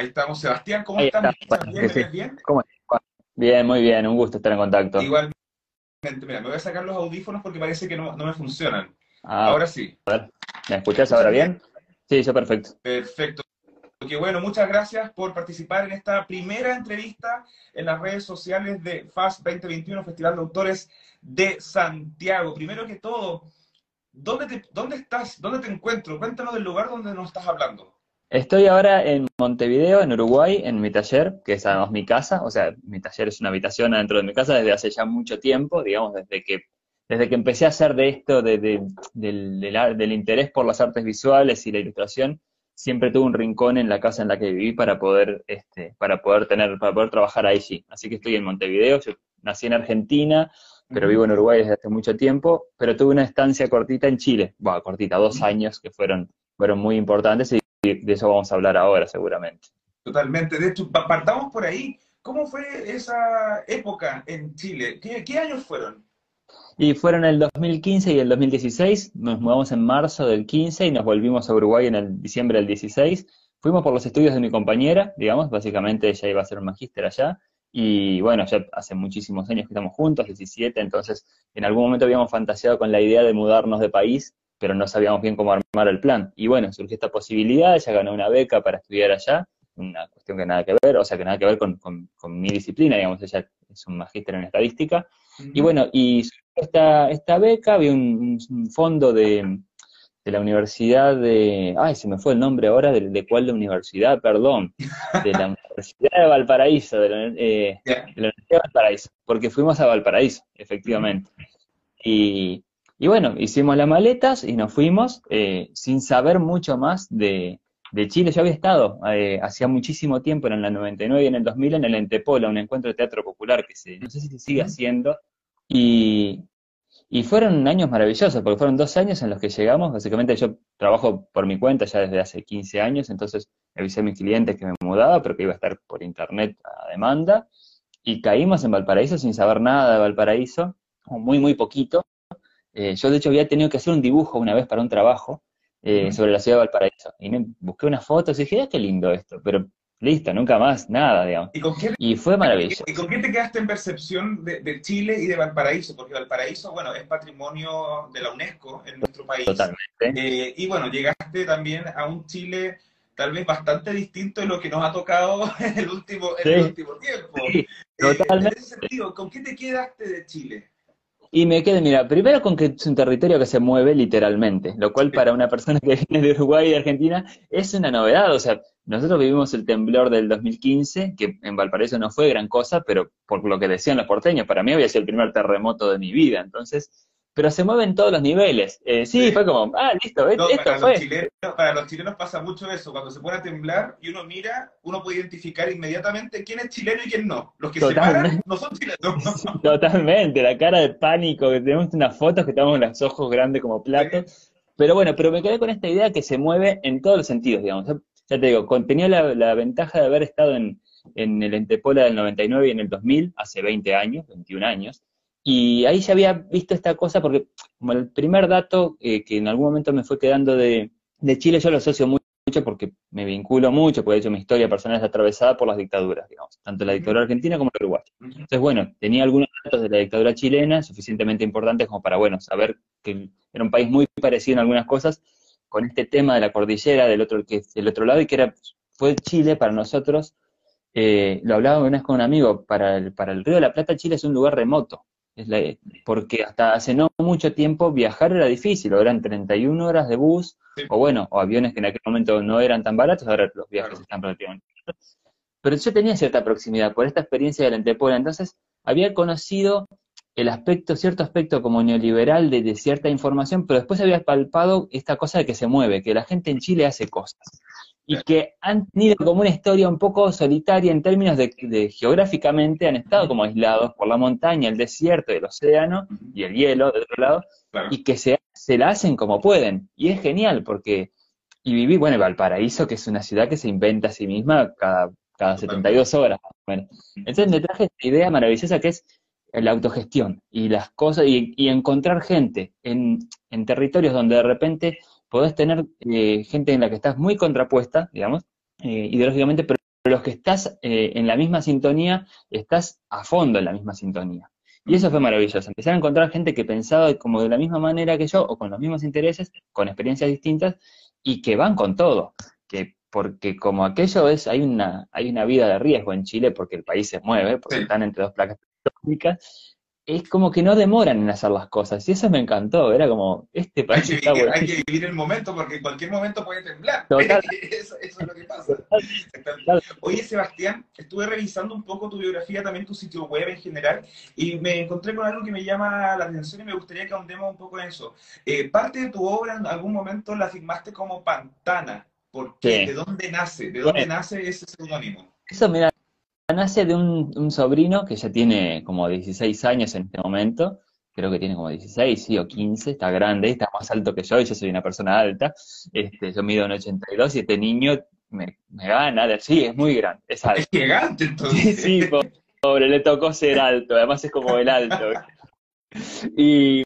Ahí estamos. Sebastián, ¿cómo estás? ¿Bien? ¿Bien? ¿Cómo Bien, muy bien, un gusto estar en contacto. Igualmente, mira, me voy a sacar los audífonos porque parece que no, me funcionan. Ah, ahora sí. A ver, ¿me escuchas ahora bien? Sí, yo perfecto. Perfecto. Porque bueno, muchas gracias por participar en esta primera entrevista en las redes sociales de FAST 2021, Festival de Autores de Santiago. Primero que todo, ¿dónde, ¿dónde estás? ¿Dónde te encuentro? Cuéntanos del lugar donde nos estás hablando. Estoy ahora en Montevideo, en Uruguay, en mi taller, que es además mi casa, o sea, mi taller es una habitación adentro de mi casa desde hace ya mucho tiempo, digamos, desde que, desde que empecé a hacer de esto, de, del, del, interés por las artes visuales y la ilustración, siempre tuve un rincón en la casa en la que viví para poder, este, para poder tener, para poder trabajar allí. Así que estoy en Montevideo, yo nací en Argentina, pero vivo en Uruguay desde hace mucho tiempo, pero tuve una estancia cortita en Chile, bueno, cortita, dos años que fueron, fueron muy importantes y de eso vamos a hablar ahora seguramente. Totalmente. De hecho, partamos por ahí. ¿Cómo fue esa época en Chile? ¿Qué, años fueron? Y fueron el 2015 y el 2016. Nos mudamos en marzo del 15 y nos volvimos a Uruguay en el diciembre del 16. Fuimos por los estudios de mi compañera, digamos, básicamente ella iba a ser un magíster allá. Y bueno, ya hace muchísimos años que estamos juntos, 17, entonces en algún momento habíamos fantaseado con la idea de mudarnos de país pero no sabíamos bien cómo armar el plan. Y bueno, surgió esta posibilidad, ella ganó una beca para estudiar allá, una cuestión que nada que ver, o sea, que nada que ver con, mi disciplina, digamos, ella es un magíster en estadística. Y bueno, y esta, esta beca, había un, fondo de, la Universidad de, ay, se me fue el nombre ahora, de, de cuál de universidad, perdón, de la Universidad de Valparaíso, de la, eh, de la Universidad de Valparaíso, porque fuimos a Valparaíso, efectivamente. Y, y bueno, hicimos las maletas y nos fuimos eh, sin saber mucho más de, Chile. Yo había estado eh, hacía muchísimo tiempo, en el 99 y en el 2000, en el Entepola, un encuentro de teatro popular que se, no sé si se sigue haciendo. Y, fueron años maravillosos, porque fueron dos años en los que llegamos. Básicamente yo trabajo por mi cuenta ya desde hace 15 años, entonces avisé a mis clientes que me mudaba, pero que iba a estar por internet a demanda. Y caímos en Valparaíso sin saber nada de Valparaíso, muy, muy poquito. Eh, yo de hecho había tenido que hacer un dibujo una vez para un trabajo eh, sobre la ciudad de Valparaíso. Y me busqué unas fotos y dije, ah, qué lindo esto, pero listo, nunca más, nada, digamos. ¿Y, fue maravilloso. ¿Y con qué te quedaste en percepción de, Chile y de Valparaíso? Porque Valparaíso, bueno, es patrimonio de la UNESCO en nuestro país. Totalmente. Eh, y bueno, llegaste también a un Chile tal vez bastante distinto de lo que nos ha tocado en el último, en el último tiempo. totalmente. en ese sentido, ¿con qué te quedaste de Chile? Y me quedé, mira, primero con que es un territorio que se mueve literalmente, lo cual para una persona que viene de Uruguay y de Argentina es una novedad. O sea, nosotros vivimos el temblor del 2015, que en Valparaíso no fue gran cosa, pero por lo que decían los porteños, para mí había sido el primer terremoto de mi vida. Entonces, pero se mueven todos los niveles. Eh, sí, fue como, ah, listo, esto para fue. Los chilenos, para los chilenos pasa mucho eso, cuando se pone a temblar y uno mira, uno puede identificar inmediatamente quién es chileno y quién no. Los que se paran no son chilenos. Totalmente, la cara de pánico, que tenemos unas fotos que tenemos los ojos grandes como platos. Pero bueno, pero me quedé con esta idea que se mueve en todos los sentidos, digamos. Ya te digo, tenía la, la ventaja de haber estado en, en el Entepola del 99 y en el 2000, hace 20 años, 21 años, y ahí ya había visto esta cosa porque como el primer dato eh, que en algún momento me fue quedando de, Chile, yo lo asocio mucho porque me vinculo mucho, porque de hecho mi historia personal es atravesada por las dictaduras, digamos, tanto la dictadura argentina como la uruguaya. Entonces, bueno, tenía algunos datos de la dictadura chilena suficientemente importantes como para, bueno, saber que era un país muy parecido en algunas cosas con este tema de la cordillera del otro, que del otro lado y que era, fue Chile para nosotros, eh, lo hablaba una vez con un amigo, para el, para el Río de la Plata Chile es un lugar remoto, porque hasta hace no mucho tiempo viajar era difícil, o eran 31 horas de bus, o bueno, o aviones que en aquel momento no eran tan baratos, ahora los viajes están relativamente baratos. Pero yo tenía cierta proximidad por esta experiencia de la Antepola, entonces había conocido el aspecto, cierto aspecto como neoliberal de, de, cierta información, pero después había palpado esta cosa de que se mueve, que la gente en Chile hace cosas y que han tenido como una historia un poco solitaria en términos de, geográficamente, han estado como aislados por la montaña, el desierto, el océano y el hielo de otro lado, y que se, se la hacen como pueden. Y es genial porque, y viví, bueno, Valparaíso, que es una ciudad que se inventa a sí misma cada, cada 72 horas. Bueno. Entonces me traje esta idea maravillosa que es la autogestión y las cosas, y, encontrar gente en, en territorios donde de repente podés tener eh, gente en la que estás muy contrapuesta, digamos, eh, ideológicamente, pero los que estás eh, en la misma sintonía, estás a fondo en la misma sintonía. Y eso fue maravilloso. Empecé a encontrar gente que pensaba como de la misma manera que yo, o con los mismos intereses, con experiencias distintas, y que van con todo. Que porque como aquello es, hay una, hay una vida de riesgo en Chile porque el país se mueve, porque están entre dos placas tectónicas, es como que no demoran en hacer las cosas. Y eso me encantó. Era como, este país hay que, está bueno. Hay que vivir el momento porque en cualquier momento puede temblar. eso, es lo que pasa. Oye, Sebastián, estuve revisando un poco tu biografía, también tu sitio web en general, y me encontré con algo que me llama la atención y me gustaría que ahondemos un poco en eso. Eh, parte de tu obra en algún momento la firmaste como Pantana. ¿Por qué? ¿De dónde nace? ¿De dónde nace ese seudónimo? Eso, mira, nace de un, sobrino que ya tiene como 16 años en este momento, creo que tiene como 16, sí, o 15, está grande, está más alto que yo, y yo soy una persona alta, este, yo mido un 82 y este niño me, gana, sí, es muy grande, es alto. Es gigante entonces. Sí, sí, pobre, le tocó ser alto, además es como el alto. Y,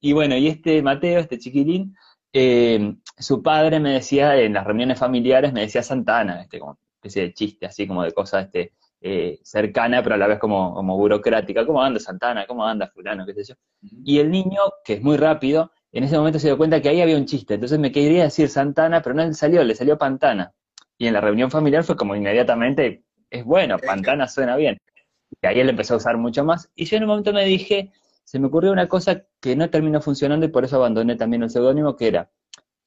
y bueno, y este Mateo, este chiquilín, eh, su padre me decía en las reuniones familiares, me decía Santana, este, como especie de chiste, así como de cosas, este, eh, cercana, pero a la vez como, como burocrática. ¿Cómo anda Santana? ¿Cómo anda fulano? ¿Qué sé yo? Y el niño, que es muy rápido, en ese momento se dio cuenta que ahí había un chiste. Entonces me quería decir Santana, pero no le salió, le salió Pantana. Y en la reunión familiar fue como inmediatamente, es bueno, Pantana suena bien. Y ahí él empezó a usar mucho más. Y yo en un momento me dije, se me ocurrió una cosa que no terminó funcionando y por eso abandoné también el seudónimo, que era,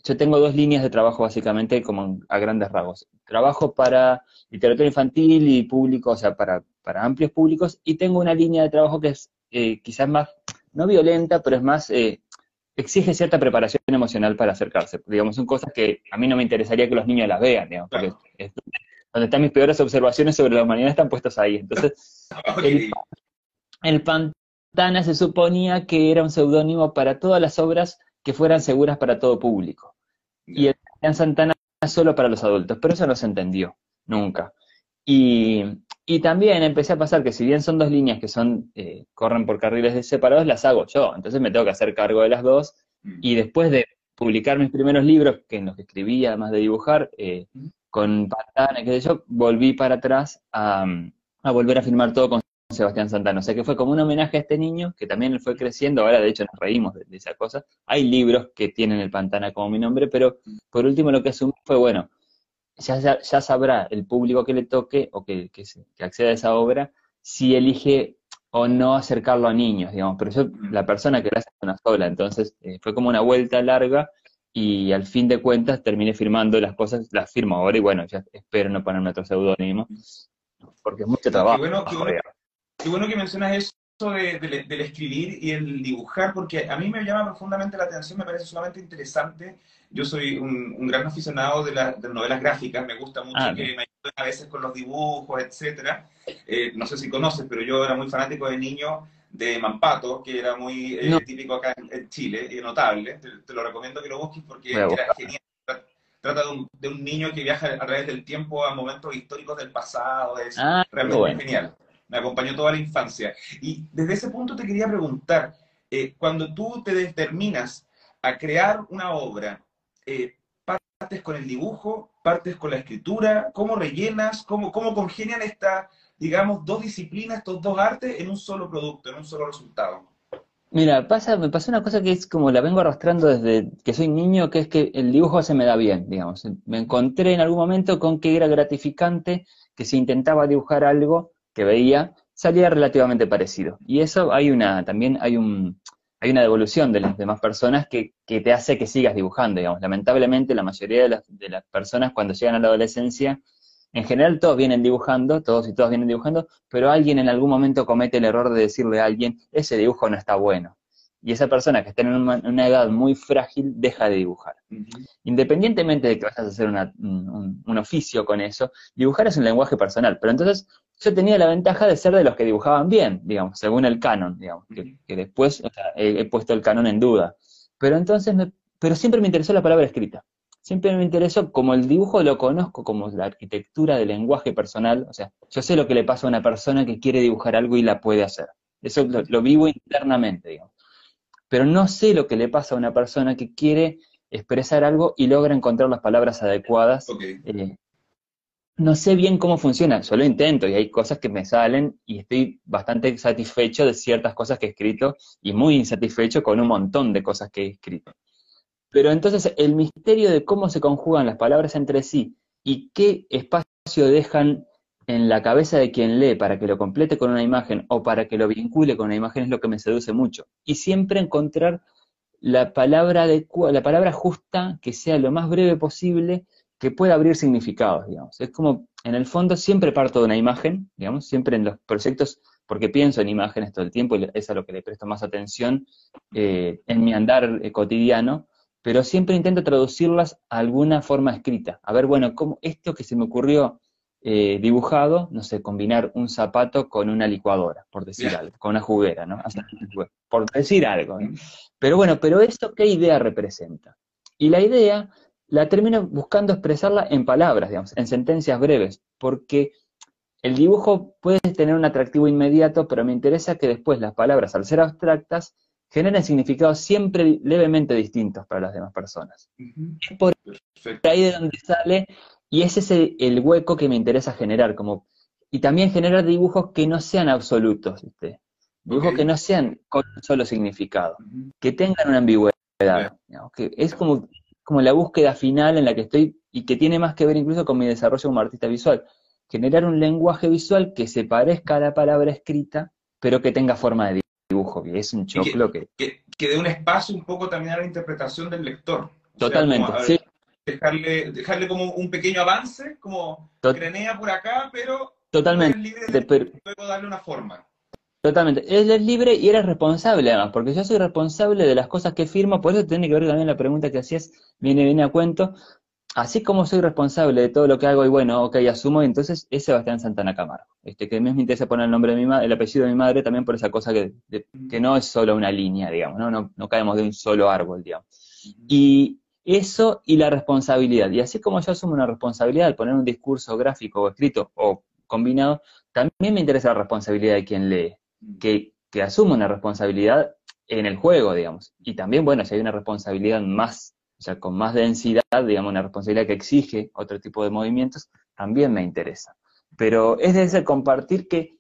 yo tengo dos líneas de trabajo básicamente como a grandes rasgos. Trabajo para literatura infantil y público, o sea, para, para amplios públicos, y tengo una línea de trabajo que es eh, quizás más, no violenta, pero es más, eh, exige cierta preparación emocional para acercarse. Digamos, son cosas que a mí no me interesaría que los niños las vean, digamos, porque donde están mis peores observaciones sobre la humanidad están puestas ahí. Entonces, el, Pantana se suponía que era un seudónimo para todas las obras que fueran seguras para todo público. Y el Santana solo para los adultos, pero eso no se entendió nunca. Y, también empecé a pasar que si bien son dos líneas que son eh, corren por carriles separados, las hago yo. Entonces me tengo que hacer cargo de las dos. Mm. Y después de publicar mis primeros libros, que en los que escribía, además de dibujar, eh, mm. con Pantana, qué sé yo, volví para atrás a, a volver a filmar todo con Sebastián Santana. O sea que fue como un homenaje a este niño, que también fue creciendo, ahora de hecho nos reímos de, esa cosa. Hay libros que tienen el Pantana como mi nombre, pero por último lo que asumí fue, bueno, ya, ya, sabrá el público que le toque o que, que, acceda a esa obra si elige o no acercarlo a niños, digamos. Pero yo, la persona que lo hace es una sola, entonces eh, fue como una vuelta larga y al fin de cuentas terminé firmando las cosas, las firmo ahora y bueno, ya espero no ponerme otro seudónimo, porque es mucho trabajo. Qué bueno que mencionas eso de, del escribir y el dibujar, porque a mí me llama profundamente la atención, me parece sumamente interesante. Yo soy un, gran aficionado de, las novelas gráficas, me gusta mucho ah, que me ayuden a veces con los dibujos, etcétera. Eh, no sé si conoces, pero yo era muy fanático de niño de Mampato, que era muy eh, típico acá en, Chile, y notable. Te, lo recomiendo que lo busques porque era genial. Trata de un, de un, niño que viaja a través del tiempo a momentos históricos del pasado, es ah, realmente genial me acompañó toda la infancia. Y desde ese punto te quería preguntar, eh, cuando tú te determinas a crear una obra, eh, partes con el dibujo, partes con la escritura, ¿cómo rellenas, cómo, cómo congenian estas, digamos, dos disciplinas, estos dos artes en un solo producto, en un solo resultado? Mira, pasa, me pasó una cosa que es como la vengo arrastrando desde que soy niño, que es que el dibujo se me da bien, digamos. Me encontré en algún momento con que era gratificante que si intentaba dibujar algo, que veía salía relativamente parecido. Y eso hay una, también hay un, hay una devolución de las demás personas que, que te hace que sigas dibujando, digamos. Lamentablemente la mayoría de las, de las personas cuando llegan a la adolescencia, en general todos vienen dibujando, todos y todas vienen dibujando, pero alguien en algún momento comete el error de decirle a alguien, ese dibujo no está bueno y esa persona que está en una, edad muy frágil deja de dibujar. Independientemente de que vayas a hacer un, oficio con eso, dibujar es un lenguaje personal. Pero entonces yo tenía la ventaja de ser de los que dibujaban bien, digamos, según el canon, digamos, que, después he, puesto el canon en duda. Pero entonces, me, pero siempre me interesó la palabra escrita. Siempre me interesó, como el dibujo lo conozco como la arquitectura del lenguaje personal, o sea, yo sé lo que le pasa a una persona que quiere dibujar algo y la puede hacer. Eso lo, lo vivo internamente, digamos pero no sé lo que le pasa a una persona que quiere expresar algo y logra encontrar las palabras adecuadas. Eh, no sé bien cómo funciona, yo lo intento y hay cosas que me salen y estoy bastante satisfecho de ciertas cosas que he escrito y muy insatisfecho con un montón de cosas que he escrito. Pero entonces el misterio de cómo se conjugan las palabras entre sí y qué espacio dejan en la cabeza de quien lee para que lo complete con una imagen o para que lo vincule con una imagen es lo que me seduce mucho. Y siempre encontrar la palabra, la palabra justa que sea lo más breve posible que pueda abrir significados, digamos. Es como, en el fondo, siempre parto de una imagen, digamos, siempre en los proyectos, porque pienso en imágenes todo el tiempo y es a lo que le presto más atención eh, en mi andar eh, cotidiano, pero siempre intento traducirlas a alguna forma escrita. A ver, bueno, ¿cómo esto que se me ocurrió eh, dibujado, no sé, combinar un zapato con una licuadora, por decir algo, con una juguera, ¿no? por decir algo. Pero bueno, pero esto, ¿qué idea representa? Y la idea la termino buscando expresarla en palabras, digamos, en sentencias breves, porque el dibujo puede tener un atractivo inmediato, pero me interesa que después las palabras, al ser abstractas, generen significados siempre levemente distintos para las demás personas. Es por ahí de donde sale, y ese es el, hueco que me interesa generar, como, y también generar dibujos que no sean absolutos, dibujos que no sean con un solo significado, que tengan una ambigüedad, que es como como la búsqueda final en la que estoy y que tiene más que ver incluso con mi desarrollo como artista visual. Generar un lenguaje visual que se parezca a la palabra escrita, pero que tenga forma de dibujo, que es un choclo que... Que, dé un espacio un poco también a la interpretación del lector. Totalmente, sí. Dejarle, dejarle como un pequeño avance, como crenea por acá, pero... Totalmente. Libre de, luego darle una forma. Totalmente. Él es libre y eres responsable además, porque yo soy responsable de las cosas que firmo, por eso tiene que ver también la pregunta que hacías, viene, viene a cuento. Así como soy responsable de todo lo que hago y bueno, ok, asumo, entonces es Sebastián Santana Camargo. Este, que me interesa poner el nombre de mi madre, el apellido de mi madre también por esa cosa que, que no es solo una línea, digamos, ¿no? No, no caemos de un solo árbol, digamos. Y eso y la responsabilidad. Y así como yo asumo una responsabilidad al poner un discurso gráfico o escrito o combinado, también me interesa la responsabilidad de quien lee que, que asume una responsabilidad en el juego, digamos. Y también, bueno, si hay una responsabilidad más, o sea, con más densidad, digamos, una responsabilidad que exige otro tipo de movimientos, también me interesa. Pero es de ese compartir que,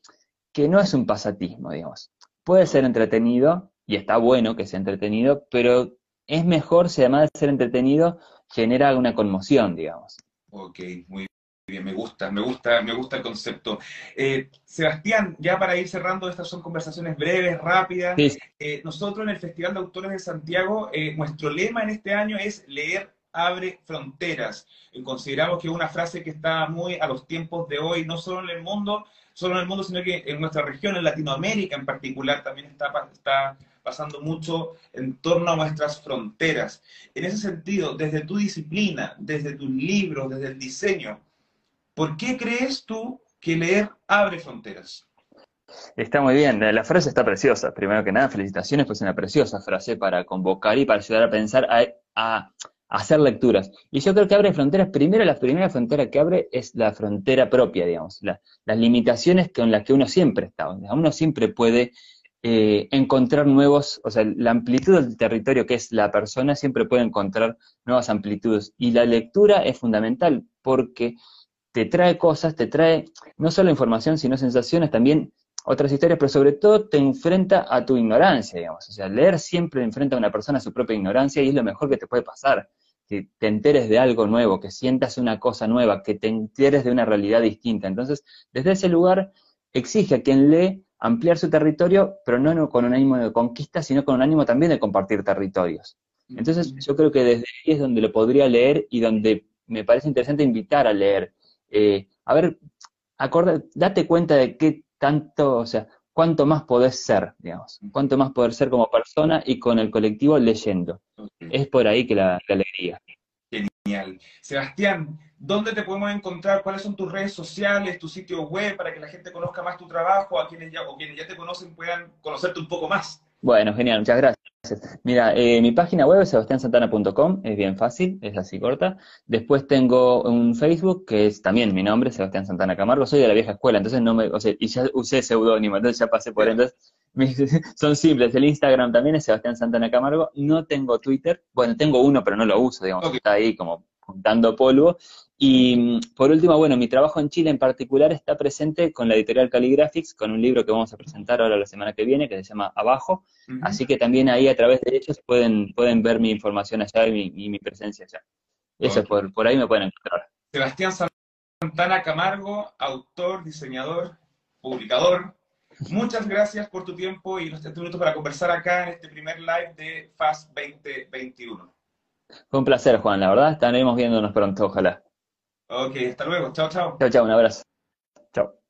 que no es un pasatismo, digamos. Puede ser entretenido, y está bueno que sea entretenido, pero es mejor si además de ser entretenido genera una conmoción, digamos. Ok, muy bien, me gusta, me gusta, me gusta el concepto. Eh, Sebastián, ya para ir cerrando, estas son conversaciones breves, rápidas. Eh, nosotros en el Festival de Autores de Santiago, eh, nuestro lema en este año es leer abre fronteras. consideramos que es una frase que está muy a los tiempos de hoy, no solo en el mundo, solo en el mundo, sino que en nuestra región, en Latinoamérica en particular, también está, está pasando mucho en torno a nuestras fronteras. En ese sentido, desde tu disciplina, desde tus libros, desde el diseño, ¿Por qué crees tú que leer abre fronteras? Está muy bien, la frase está preciosa. Primero que nada, felicitaciones, pues una preciosa frase para convocar y para ayudar a pensar, a, hacer lecturas. Y yo creo que abre fronteras, primero la primera frontera que abre es la frontera propia, digamos, las limitaciones con las que uno siempre está. Uno siempre puede eh, encontrar nuevos, o sea, la amplitud del territorio que es la persona siempre puede encontrar nuevas amplitudes. Y la lectura es fundamental porque te trae cosas, te trae no solo información, sino sensaciones, también otras historias, pero sobre todo te enfrenta a tu ignorancia, digamos. O sea, leer siempre enfrenta a una persona a su propia ignorancia y es lo mejor que te puede pasar. Que te enteres de algo nuevo, que sientas una cosa nueva, que te enteres de una realidad distinta. Entonces, desde ese lugar, exige a quien lee ampliar su territorio, pero no con un ánimo de conquista, sino con un ánimo también de compartir territorios. Entonces, yo creo que desde ahí es donde lo podría leer y donde me parece interesante invitar a leer eh, a ver, acorda, date cuenta de qué tanto, o sea, cuánto más podés ser, digamos, cuánto más poder ser como persona y con el colectivo leyendo. Es por ahí que la, alegría. Genial. Sebastián, ¿dónde te podemos encontrar? ¿Cuáles son tus redes sociales, tu sitio web para que la gente conozca más tu trabajo, a quienes ya, o quienes ya te conocen puedan conocerte un poco más? Bueno, genial, muchas gracias. Mira, eh, mi página web es sebastiansantana.com, es bien fácil, es así corta. Después tengo un Facebook que es también mi nombre, Sebastián Santana Camargo. Soy de la vieja escuela, entonces no me, o sea, y ya usé seudónimo, entonces ya pasé por entonces son simples. El Instagram también es Sebastián Santana Camargo. No tengo Twitter, bueno, tengo uno, pero no lo uso, digamos, está ahí como juntando polvo. Y por último, bueno, mi trabajo en Chile en particular está presente con la editorial Caligraphics, con un libro que vamos a presentar ahora la semana que viene, que se llama Abajo. Así que también ahí a través de ellos pueden, pueden ver mi información allá y mi, presencia allá. Eso, por, por ahí me pueden encontrar. Sebastián Santana Camargo, autor, diseñador, publicador. Muchas gracias por tu tiempo y los 30 minutos para conversar acá en este primer live de FAST 2021. Fue un placer, Juan, la verdad. Estaremos viéndonos pronto, ojalá. Ok, hasta luego. Chao, chao. Chao, chao, un abrazo. Chao.